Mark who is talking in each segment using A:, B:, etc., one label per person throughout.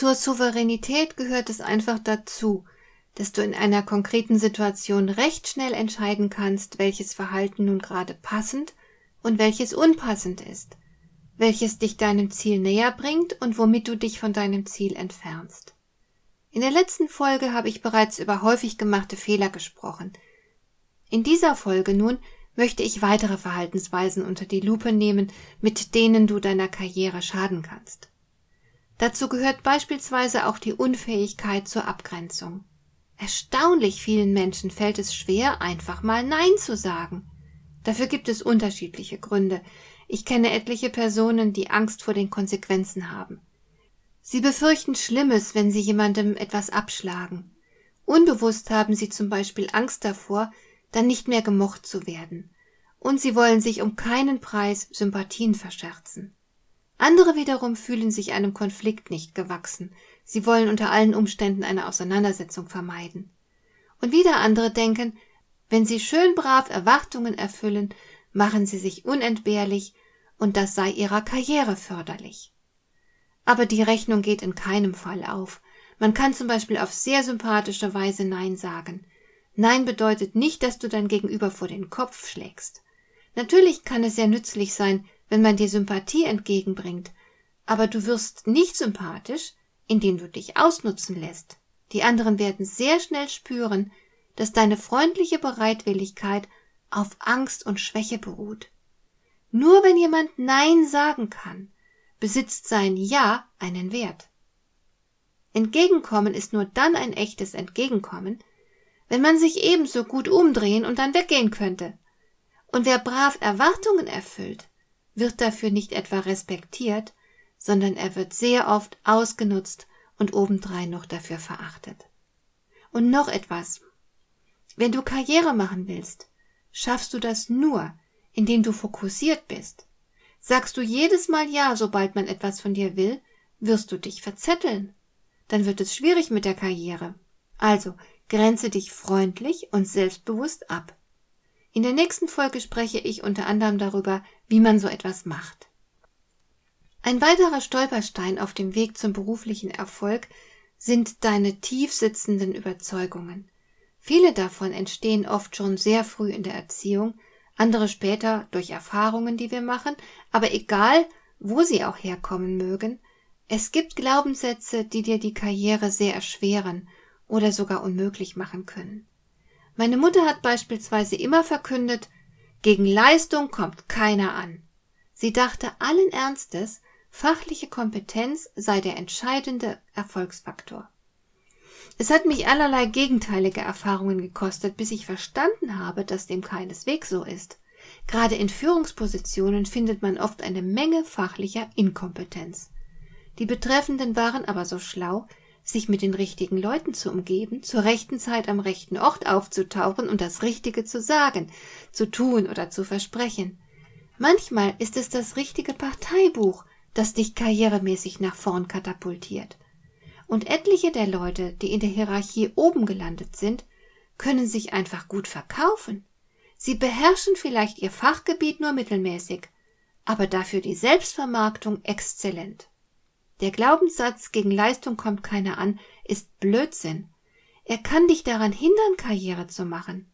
A: Zur Souveränität gehört es einfach dazu, dass du in einer konkreten Situation recht schnell entscheiden kannst, welches Verhalten nun gerade passend und welches unpassend ist, welches dich deinem Ziel näher bringt und womit du dich von deinem Ziel entfernst. In der letzten Folge habe ich bereits über häufig gemachte Fehler gesprochen. In dieser Folge nun möchte ich weitere Verhaltensweisen unter die Lupe nehmen, mit denen du deiner Karriere schaden kannst. Dazu gehört beispielsweise auch die Unfähigkeit zur Abgrenzung. Erstaunlich vielen Menschen fällt es schwer, einfach mal Nein zu sagen. Dafür gibt es unterschiedliche Gründe. Ich kenne etliche Personen, die Angst vor den Konsequenzen haben. Sie befürchten Schlimmes, wenn sie jemandem etwas abschlagen. Unbewusst haben sie zum Beispiel Angst davor, dann nicht mehr gemocht zu werden. Und sie wollen sich um keinen Preis Sympathien verscherzen. Andere wiederum fühlen sich einem Konflikt nicht gewachsen. Sie wollen unter allen Umständen eine Auseinandersetzung vermeiden. Und wieder andere denken, wenn sie schön brav Erwartungen erfüllen, machen sie sich unentbehrlich und das sei ihrer Karriere förderlich. Aber die Rechnung geht in keinem Fall auf. Man kann zum Beispiel auf sehr sympathische Weise Nein sagen. Nein bedeutet nicht, dass du dein Gegenüber vor den Kopf schlägst. Natürlich kann es sehr nützlich sein, wenn man dir Sympathie entgegenbringt, aber du wirst nicht sympathisch, indem du dich ausnutzen lässt. Die anderen werden sehr schnell spüren, dass deine freundliche Bereitwilligkeit auf Angst und Schwäche beruht. Nur wenn jemand Nein sagen kann, besitzt sein Ja einen Wert. Entgegenkommen ist nur dann ein echtes Entgegenkommen, wenn man sich ebenso gut umdrehen und dann weggehen könnte. Und wer brav Erwartungen erfüllt, wird dafür nicht etwa respektiert, sondern er wird sehr oft ausgenutzt und obendrein noch dafür verachtet. Und noch etwas. Wenn du Karriere machen willst, schaffst du das nur, indem du fokussiert bist. Sagst du jedes Mal Ja, sobald man etwas von dir will, wirst du dich verzetteln. Dann wird es schwierig mit der Karriere. Also grenze dich freundlich und selbstbewusst ab. In der nächsten Folge spreche ich unter anderem darüber, wie man so etwas macht. Ein weiterer Stolperstein auf dem Weg zum beruflichen Erfolg sind deine tief sitzenden Überzeugungen. Viele davon entstehen oft schon sehr früh in der Erziehung, andere später durch Erfahrungen, die wir machen, aber egal, wo sie auch herkommen mögen, es gibt Glaubenssätze, die dir die Karriere sehr erschweren oder sogar unmöglich machen können. Meine Mutter hat beispielsweise immer verkündet, gegen Leistung kommt keiner an. Sie dachte allen Ernstes, fachliche Kompetenz sei der entscheidende Erfolgsfaktor. Es hat mich allerlei gegenteilige Erfahrungen gekostet, bis ich verstanden habe, dass dem keineswegs so ist. Gerade in Führungspositionen findet man oft eine Menge fachlicher Inkompetenz. Die Betreffenden waren aber so schlau, sich mit den richtigen Leuten zu umgeben, zur rechten Zeit am rechten Ort aufzutauchen und das Richtige zu sagen, zu tun oder zu versprechen. Manchmal ist es das richtige Parteibuch, das dich karrieremäßig nach vorn katapultiert. Und etliche der Leute, die in der Hierarchie oben gelandet sind, können sich einfach gut verkaufen. Sie beherrschen vielleicht ihr Fachgebiet nur mittelmäßig, aber dafür die Selbstvermarktung exzellent. Der Glaubenssatz gegen Leistung kommt keiner an ist Blödsinn. Er kann dich daran hindern, Karriere zu machen.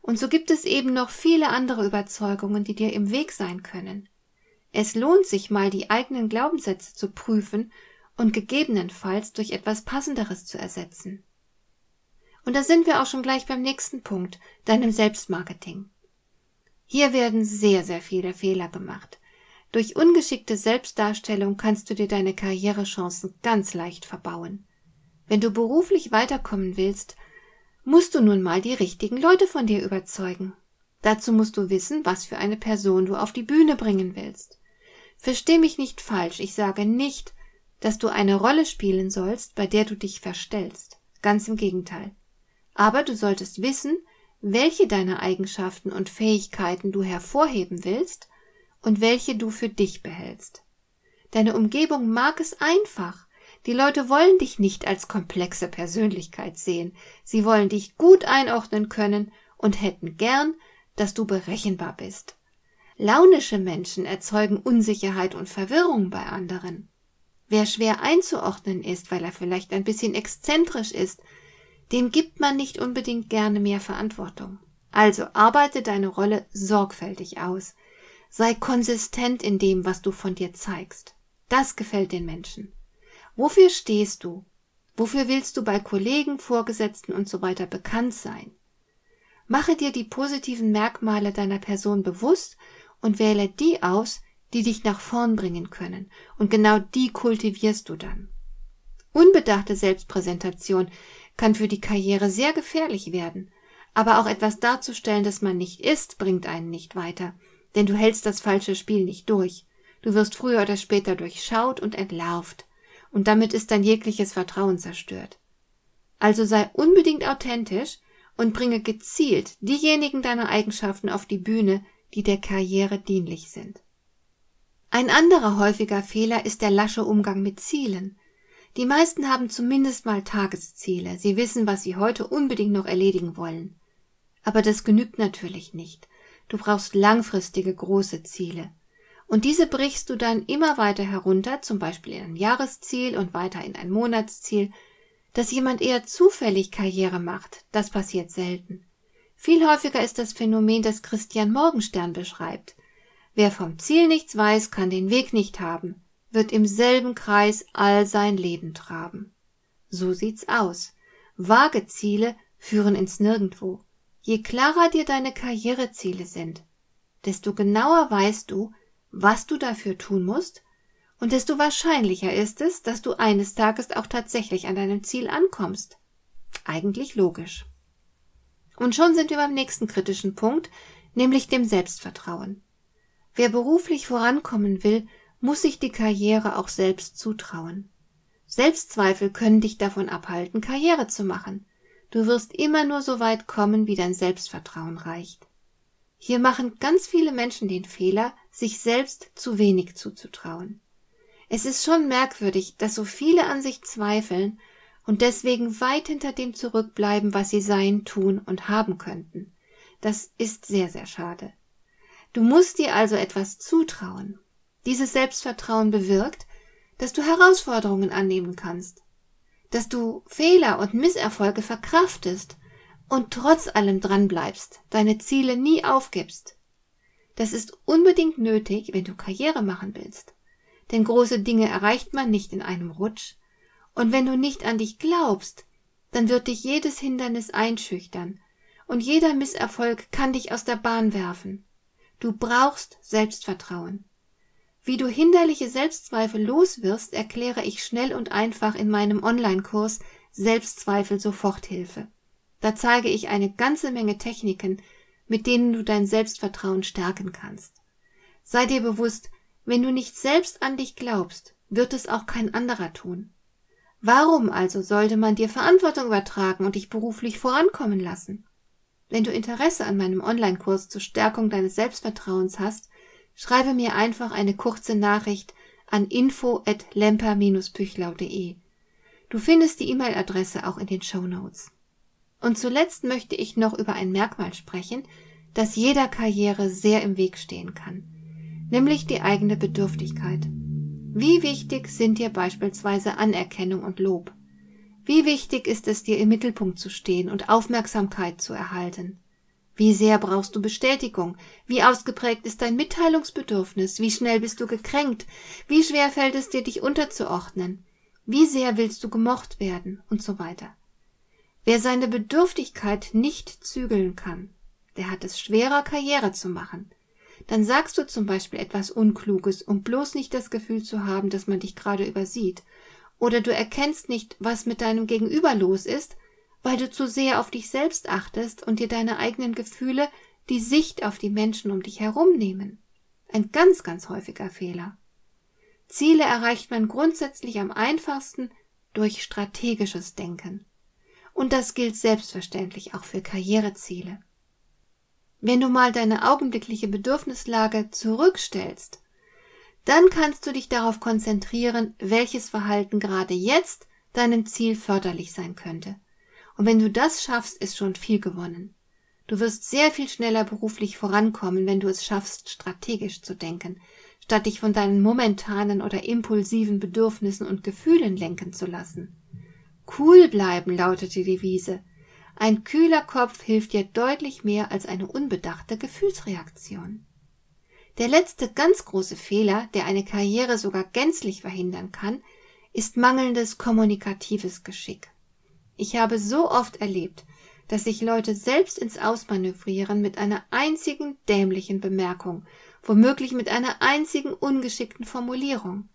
A: Und so gibt es eben noch viele andere Überzeugungen, die dir im Weg sein können. Es lohnt sich mal, die eigenen Glaubenssätze zu prüfen und gegebenenfalls durch etwas Passenderes zu ersetzen. Und da sind wir auch schon gleich beim nächsten Punkt, deinem Selbstmarketing. Hier werden sehr, sehr viele Fehler gemacht. Durch ungeschickte Selbstdarstellung kannst du dir deine Karrierechancen ganz leicht verbauen. Wenn du beruflich weiterkommen willst, musst du nun mal die richtigen Leute von dir überzeugen. Dazu musst du wissen, was für eine Person du auf die Bühne bringen willst. Versteh mich nicht falsch, ich sage nicht, dass du eine Rolle spielen sollst, bei der du dich verstellst. Ganz im Gegenteil. Aber du solltest wissen, welche deiner Eigenschaften und Fähigkeiten du hervorheben willst und welche du für dich behältst. Deine Umgebung mag es einfach. Die Leute wollen dich nicht als komplexe Persönlichkeit sehen. Sie wollen dich gut einordnen können und hätten gern, dass du berechenbar bist. Launische Menschen erzeugen Unsicherheit und Verwirrung bei anderen. Wer schwer einzuordnen ist, weil er vielleicht ein bisschen exzentrisch ist, dem gibt man nicht unbedingt gerne mehr Verantwortung. Also arbeite deine Rolle sorgfältig aus. Sei konsistent in dem, was du von dir zeigst. Das gefällt den Menschen. Wofür stehst du? Wofür willst du bei Kollegen, Vorgesetzten und so weiter bekannt sein? Mache dir die positiven Merkmale deiner Person bewusst und wähle die aus, die dich nach vorn bringen können, und genau die kultivierst du dann. Unbedachte Selbstpräsentation kann für die Karriere sehr gefährlich werden, aber auch etwas darzustellen, das man nicht ist, bringt einen nicht weiter, denn du hältst das falsche Spiel nicht durch. Du wirst früher oder später durchschaut und entlarvt, und damit ist dein jegliches Vertrauen zerstört. Also sei unbedingt authentisch und bringe gezielt diejenigen deiner Eigenschaften auf die Bühne, die der Karriere dienlich sind. Ein anderer häufiger Fehler ist der lasche Umgang mit Zielen. Die meisten haben zumindest mal Tagesziele. Sie wissen, was sie heute unbedingt noch erledigen wollen. Aber das genügt natürlich nicht. Du brauchst langfristige große Ziele. Und diese brichst du dann immer weiter herunter, zum Beispiel in ein Jahresziel und weiter in ein Monatsziel. Dass jemand eher zufällig Karriere macht, das passiert selten. Viel häufiger ist das Phänomen, das Christian Morgenstern beschreibt. Wer vom Ziel nichts weiß, kann den Weg nicht haben, wird im selben Kreis all sein Leben traben. So sieht's aus. Vage Ziele führen ins Nirgendwo. Je klarer dir deine Karriereziele sind, desto genauer weißt du, was du dafür tun musst, und desto wahrscheinlicher ist es, dass du eines Tages auch tatsächlich an deinem Ziel ankommst. Eigentlich logisch. Und schon sind wir beim nächsten kritischen Punkt, nämlich dem Selbstvertrauen. Wer beruflich vorankommen will, muss sich die Karriere auch selbst zutrauen. Selbstzweifel können dich davon abhalten, Karriere zu machen. Du wirst immer nur so weit kommen, wie dein Selbstvertrauen reicht. Hier machen ganz viele Menschen den Fehler, sich selbst zu wenig zuzutrauen. Es ist schon merkwürdig, dass so viele an sich zweifeln und deswegen weit hinter dem zurückbleiben, was sie sein, tun und haben könnten. Das ist sehr, sehr schade. Du musst dir also etwas zutrauen. Dieses Selbstvertrauen bewirkt, dass du Herausforderungen annehmen kannst, dass du Fehler und Misserfolge verkraftest und trotz allem dranbleibst, deine Ziele nie aufgibst. Das ist unbedingt nötig, wenn du Karriere machen willst. Denn große Dinge erreicht man nicht in einem Rutsch. Und wenn du nicht an dich glaubst, dann wird dich jedes Hindernis einschüchtern und jeder Misserfolg kann dich aus der Bahn werfen. Du brauchst Selbstvertrauen. Wie du hinderliche Selbstzweifel loswirst, erkläre ich schnell und einfach in meinem Online-Kurs Selbstzweifel Soforthilfe. Da zeige ich eine ganze Menge Techniken, mit denen du dein Selbstvertrauen stärken kannst. Sei dir bewusst, wenn du nicht selbst an dich glaubst, wird es auch kein anderer tun. Warum also sollte man dir Verantwortung übertragen und dich beruflich vorankommen lassen? Wenn du Interesse an meinem Online-Kurs zur Stärkung deines Selbstvertrauens hast, schreibe mir einfach eine kurze Nachricht an info at lemper-püchlau.de. Du findest die E-Mail-Adresse auch in den Show Notes. Und zuletzt möchte ich noch über ein Merkmal sprechen, das jeder Karriere sehr im Weg stehen kann, nämlich die eigene Bedürftigkeit. Wie wichtig sind dir beispielsweise Anerkennung und Lob? Wie wichtig ist es dir im Mittelpunkt zu stehen und Aufmerksamkeit zu erhalten? Wie sehr brauchst du Bestätigung? Wie ausgeprägt ist dein Mitteilungsbedürfnis? Wie schnell bist du gekränkt? Wie schwer fällt es dir, dich unterzuordnen? Wie sehr willst du gemocht werden? Und so weiter. Wer seine Bedürftigkeit nicht zügeln kann, der hat es schwerer, Karriere zu machen. Dann sagst du zum Beispiel etwas Unkluges, um bloß nicht das Gefühl zu haben, dass man dich gerade übersieht. Oder du erkennst nicht, was mit deinem Gegenüber los ist, weil du zu sehr auf dich selbst achtest und dir deine eigenen Gefühle die Sicht auf die Menschen um dich herum nehmen. Ein ganz, ganz häufiger Fehler. Ziele erreicht man grundsätzlich am einfachsten durch strategisches Denken. Und das gilt selbstverständlich auch für Karriereziele. Wenn du mal deine augenblickliche Bedürfnislage zurückstellst, dann kannst du dich darauf konzentrieren, welches Verhalten gerade jetzt deinem Ziel förderlich sein könnte. Und wenn du das schaffst, ist schon viel gewonnen. Du wirst sehr viel schneller beruflich vorankommen, wenn du es schaffst, strategisch zu denken, statt dich von deinen momentanen oder impulsiven Bedürfnissen und Gefühlen lenken zu lassen. Cool bleiben lautet die Devise. Ein kühler Kopf hilft dir deutlich mehr als eine unbedachte Gefühlsreaktion. Der letzte ganz große Fehler, der eine Karriere sogar gänzlich verhindern kann, ist mangelndes kommunikatives Geschick. Ich habe so oft erlebt, dass sich Leute selbst ins Ausmanövrieren mit einer einzigen dämlichen Bemerkung, womöglich mit einer einzigen ungeschickten Formulierung.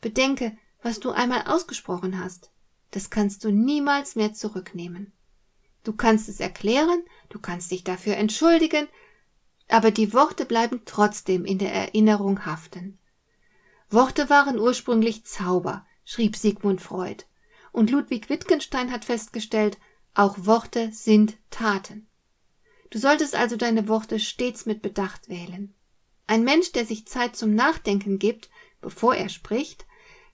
A: Bedenke, was du einmal ausgesprochen hast. Das kannst du niemals mehr zurücknehmen. Du kannst es erklären, du kannst dich dafür entschuldigen, aber die Worte bleiben trotzdem in der Erinnerung haften. Worte waren ursprünglich Zauber, schrieb Sigmund Freud, und Ludwig Wittgenstein hat festgestellt, auch Worte sind Taten. Du solltest also deine Worte stets mit Bedacht wählen. Ein Mensch, der sich Zeit zum Nachdenken gibt, bevor er spricht,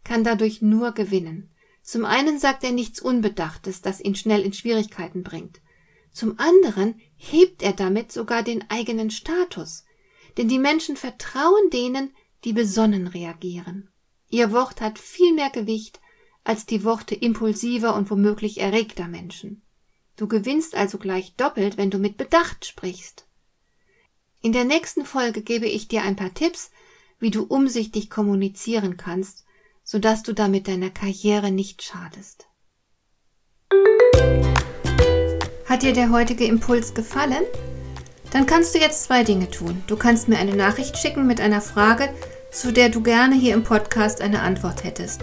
A: kann dadurch nur gewinnen. Zum einen sagt er nichts Unbedachtes, das ihn schnell in Schwierigkeiten bringt. Zum anderen hebt er damit sogar den eigenen Status. Denn die Menschen vertrauen denen, die besonnen reagieren. Ihr Wort hat viel mehr Gewicht als die Worte impulsiver und womöglich erregter Menschen. Du gewinnst also gleich doppelt, wenn du mit Bedacht sprichst. In der nächsten Folge gebe ich dir ein paar Tipps, wie du umsichtig kommunizieren kannst, sodass du damit deiner Karriere nicht schadest. Hat dir der heutige Impuls gefallen? Dann kannst du jetzt zwei Dinge tun. Du kannst mir eine Nachricht schicken mit einer Frage, zu der du gerne hier im Podcast eine Antwort hättest.